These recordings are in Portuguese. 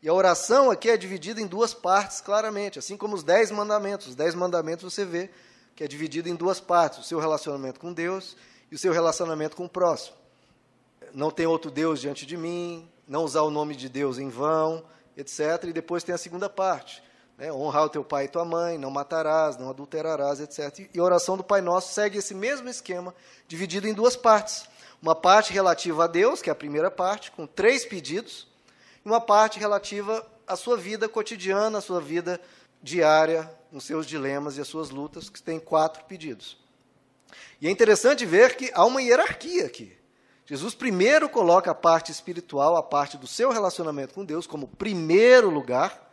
E a oração aqui é dividida em duas partes, claramente, assim como os dez mandamentos. Os dez mandamentos você vê que é dividido em duas partes: o seu relacionamento com Deus e o seu relacionamento com o próximo. Não tem outro Deus diante de mim, não usar o nome de Deus em vão, etc. E depois tem a segunda parte: né? honrar o teu pai e tua mãe, não matarás, não adulterarás, etc. E a oração do Pai Nosso segue esse mesmo esquema, dividido em duas partes. Uma parte relativa a Deus, que é a primeira parte, com três pedidos uma parte relativa à sua vida cotidiana, à sua vida diária, nos seus dilemas e as suas lutas, que tem quatro pedidos. E é interessante ver que há uma hierarquia aqui. Jesus primeiro coloca a parte espiritual, a parte do seu relacionamento com Deus, como primeiro lugar,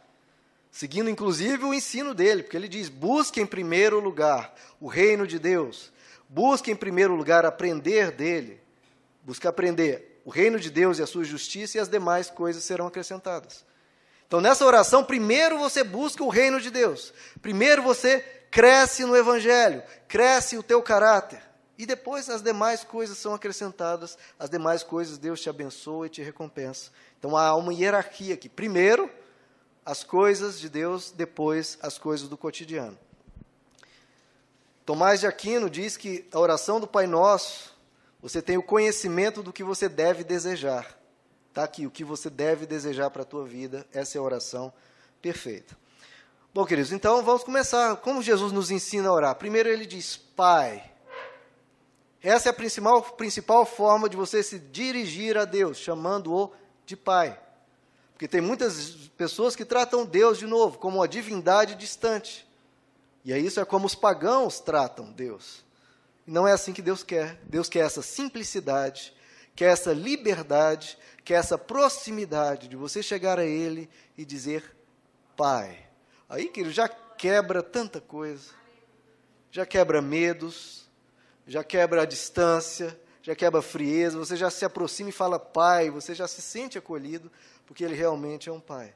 seguindo inclusive o ensino dele, porque ele diz: busque em primeiro lugar o reino de Deus, busque em primeiro lugar aprender dele, busque aprender o reino de Deus e a sua justiça, e as demais coisas serão acrescentadas. Então, nessa oração, primeiro você busca o reino de Deus. Primeiro você cresce no Evangelho, cresce o teu caráter. E depois as demais coisas são acrescentadas, as demais coisas Deus te abençoa e te recompensa. Então há uma hierarquia aqui. Primeiro, as coisas de Deus, depois as coisas do cotidiano. Tomás de Aquino diz que a oração do Pai Nosso você tem o conhecimento do que você deve desejar. Está aqui, o que você deve desejar para a tua vida. Essa é a oração perfeita. Bom, queridos, então vamos começar. Como Jesus nos ensina a orar? Primeiro ele diz, Pai. Essa é a principal, principal forma de você se dirigir a Deus, chamando-o de Pai. Porque tem muitas pessoas que tratam Deus, de novo, como uma divindade distante. E aí isso é como os pagãos tratam Deus. Não é assim que Deus quer. Deus quer essa simplicidade, quer essa liberdade, quer essa proximidade de você chegar a Ele e dizer Pai. Aí, querido, já quebra tanta coisa. Já quebra medos, já quebra a distância, já quebra a frieza, você já se aproxima e fala Pai, você já se sente acolhido, porque Ele realmente é um Pai.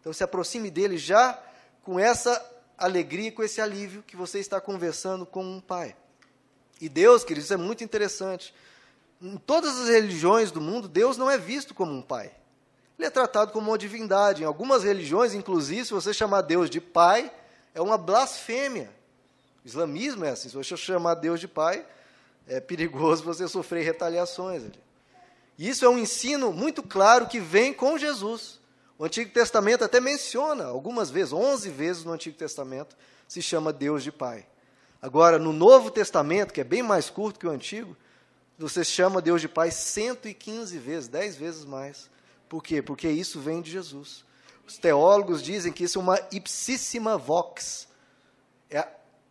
Então, se aproxime dele já com essa alegria, com esse alívio que você está conversando com um Pai. E Deus, queridos, é muito interessante. Em todas as religiões do mundo, Deus não é visto como um pai. Ele é tratado como uma divindade. Em algumas religiões, inclusive, se você chamar Deus de pai, é uma blasfêmia. O islamismo é assim. Se você chamar Deus de pai, é perigoso você sofrer retaliações. E isso é um ensino muito claro que vem com Jesus. O Antigo Testamento até menciona algumas vezes, 11 vezes no Antigo Testamento, se chama Deus de pai. Agora, no Novo Testamento, que é bem mais curto que o Antigo, você chama Deus de Pai 115 vezes, 10 vezes mais. Por quê? Porque isso vem de Jesus. Os teólogos dizem que isso é uma ipsíssima vox. É,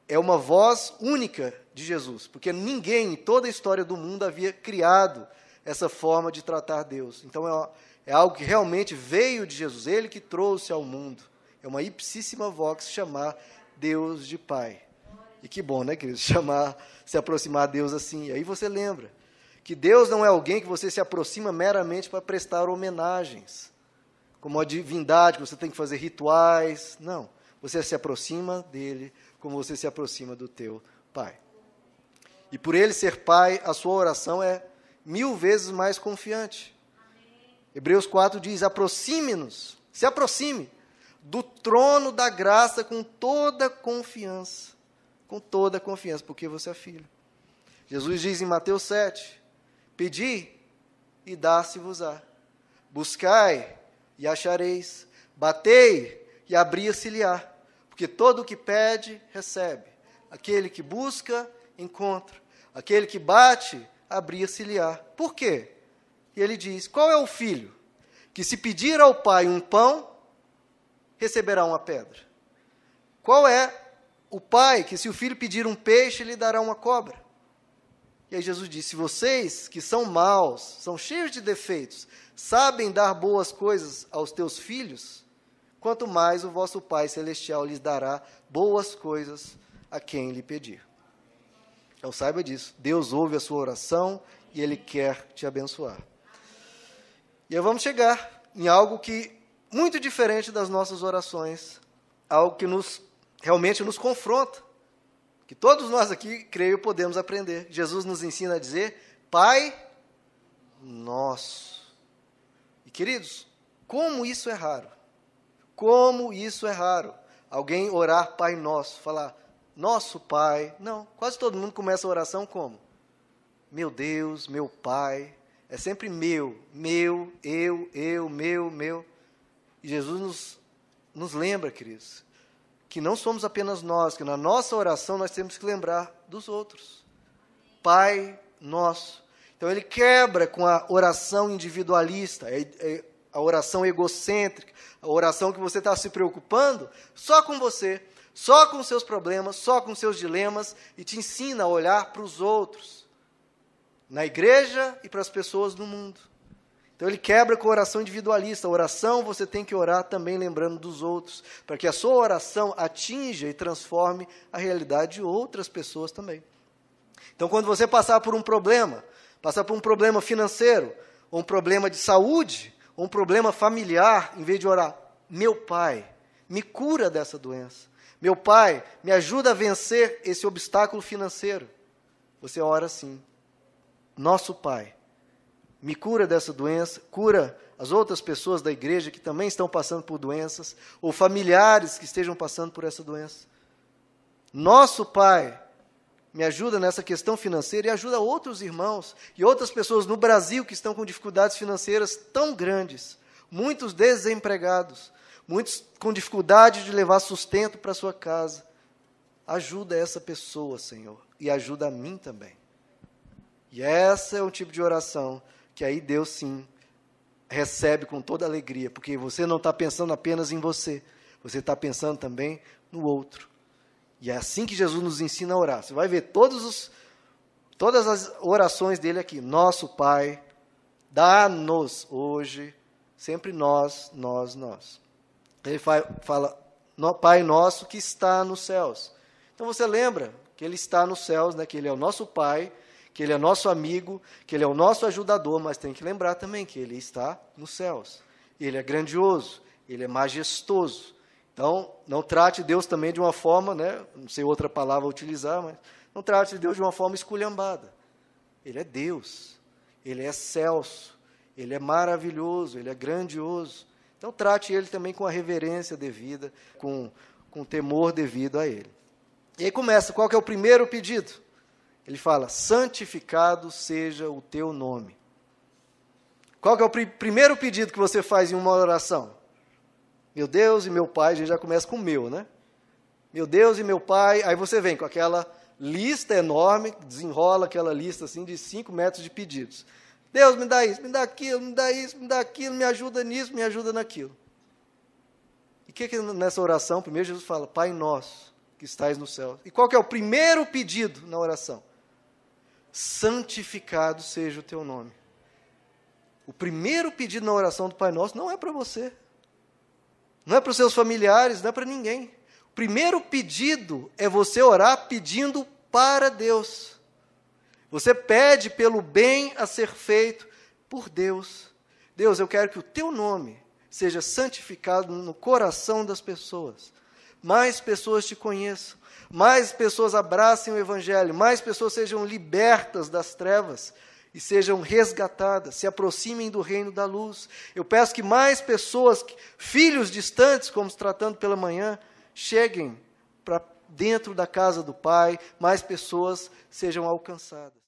é uma voz única de Jesus. Porque ninguém em toda a história do mundo havia criado essa forma de tratar Deus. Então é, é algo que realmente veio de Jesus, ele que trouxe ao mundo. É uma ipsíssima vox chamar Deus de Pai. E que bom, né, queridos? Chamar, se aproximar a Deus assim. E aí você lembra que Deus não é alguém que você se aproxima meramente para prestar homenagens, como uma divindade, que você tem que fazer rituais. Não. Você se aproxima dele como você se aproxima do teu pai. E por ele ser pai, a sua oração é mil vezes mais confiante. Hebreus 4 diz: aproxime-nos, se aproxime do trono da graça com toda confiança com toda a confiança, porque você é filho. Jesus diz em Mateus 7: Pedi e dá-se-vos-á. Buscai e achareis. Batei e abria-se-lhe-á. Porque todo o que pede, recebe. Aquele que busca, encontra. Aquele que bate, abria-se-lhe-á. Por quê? E ele diz: Qual é o filho que, se pedir ao pai um pão, receberá uma pedra? Qual é o pai que, se o filho pedir um peixe, lhe dará uma cobra. E aí Jesus disse: Vocês que são maus, são cheios de defeitos, sabem dar boas coisas aos teus filhos, quanto mais o vosso Pai Celestial lhes dará boas coisas a quem lhe pedir. Então saiba disso. Deus ouve a sua oração e Ele quer te abençoar. E aí vamos chegar em algo que muito diferente das nossas orações, algo que nos realmente nos confronta. Que todos nós aqui, creio, podemos aprender. Jesus nos ensina a dizer: Pai nosso. E queridos, como isso é raro. Como isso é raro. Alguém orar Pai Nosso, falar Nosso Pai. Não, quase todo mundo começa a oração como? Meu Deus, meu Pai. É sempre meu, meu, eu, eu, meu, meu. E Jesus nos, nos lembra, queridos, que não somos apenas nós, que na nossa oração nós temos que lembrar dos outros. Pai Nosso. Então ele quebra com a oração individualista, é, é a oração egocêntrica, a oração que você está se preocupando só com você, só com seus problemas, só com seus dilemas, e te ensina a olhar para os outros, na igreja e para as pessoas no mundo. Então ele quebra com a oração individualista. A oração você tem que orar também lembrando dos outros, para que a sua oração atinja e transforme a realidade de outras pessoas também. Então, quando você passar por um problema, passar por um problema financeiro, ou um problema de saúde, ou um problema familiar, em vez de orar, meu pai, me cura dessa doença. Meu pai, me ajuda a vencer esse obstáculo financeiro. Você ora assim: Nosso Pai, me cura dessa doença, cura as outras pessoas da igreja que também estão passando por doenças, ou familiares que estejam passando por essa doença. Nosso Pai, me ajuda nessa questão financeira e ajuda outros irmãos e outras pessoas no Brasil que estão com dificuldades financeiras tão grandes, muitos desempregados, muitos com dificuldade de levar sustento para sua casa. Ajuda essa pessoa, Senhor, e ajuda a mim também. E essa é o tipo de oração que aí Deus sim recebe com toda alegria, porque você não está pensando apenas em você, você está pensando também no outro. E é assim que Jesus nos ensina a orar. Você vai ver todos os, todas as orações dele aqui. Nosso Pai, dá-nos hoje, sempre nós, nós, nós. Ele fala, Pai nosso que está nos céus. Então você lembra que ele está nos céus, né, que ele é o nosso Pai, que Ele é nosso amigo, que Ele é o nosso ajudador, mas tem que lembrar também que Ele está nos céus. Ele é grandioso, Ele é majestoso. Então, não trate Deus também de uma forma, né, não sei outra palavra utilizar, mas não trate Deus de uma forma esculhambada. Ele é Deus, Ele é excelso, Ele é maravilhoso, Ele é grandioso. Então, trate Ele também com a reverência devida, com, com o temor devido a Ele. E aí começa, qual que é o primeiro pedido? Ele fala: santificado seja o teu nome. Qual é o pr primeiro pedido que você faz em uma oração? Meu Deus e meu Pai, a gente já começa com meu, né? Meu Deus e meu Pai, aí você vem com aquela lista enorme, desenrola aquela lista assim de cinco metros de pedidos. Deus, me dá isso, me dá aquilo, me dá isso, me dá aquilo, me ajuda nisso, me ajuda naquilo. E o que, que nessa oração, primeiro Jesus fala, Pai nosso, que estais no céu. E qual que é o primeiro pedido na oração? Santificado seja o teu nome. O primeiro pedido na oração do Pai Nosso não é para você, não é para os seus familiares, não é para ninguém. O primeiro pedido é você orar pedindo para Deus. Você pede pelo bem a ser feito por Deus. Deus, eu quero que o teu nome seja santificado no coração das pessoas. Mais pessoas te conheçam mais pessoas abracem o Evangelho, mais pessoas sejam libertas das trevas e sejam resgatadas, se aproximem do reino da luz. Eu peço que mais pessoas, filhos distantes, como se tratando pela manhã, cheguem para dentro da casa do Pai, mais pessoas sejam alcançadas.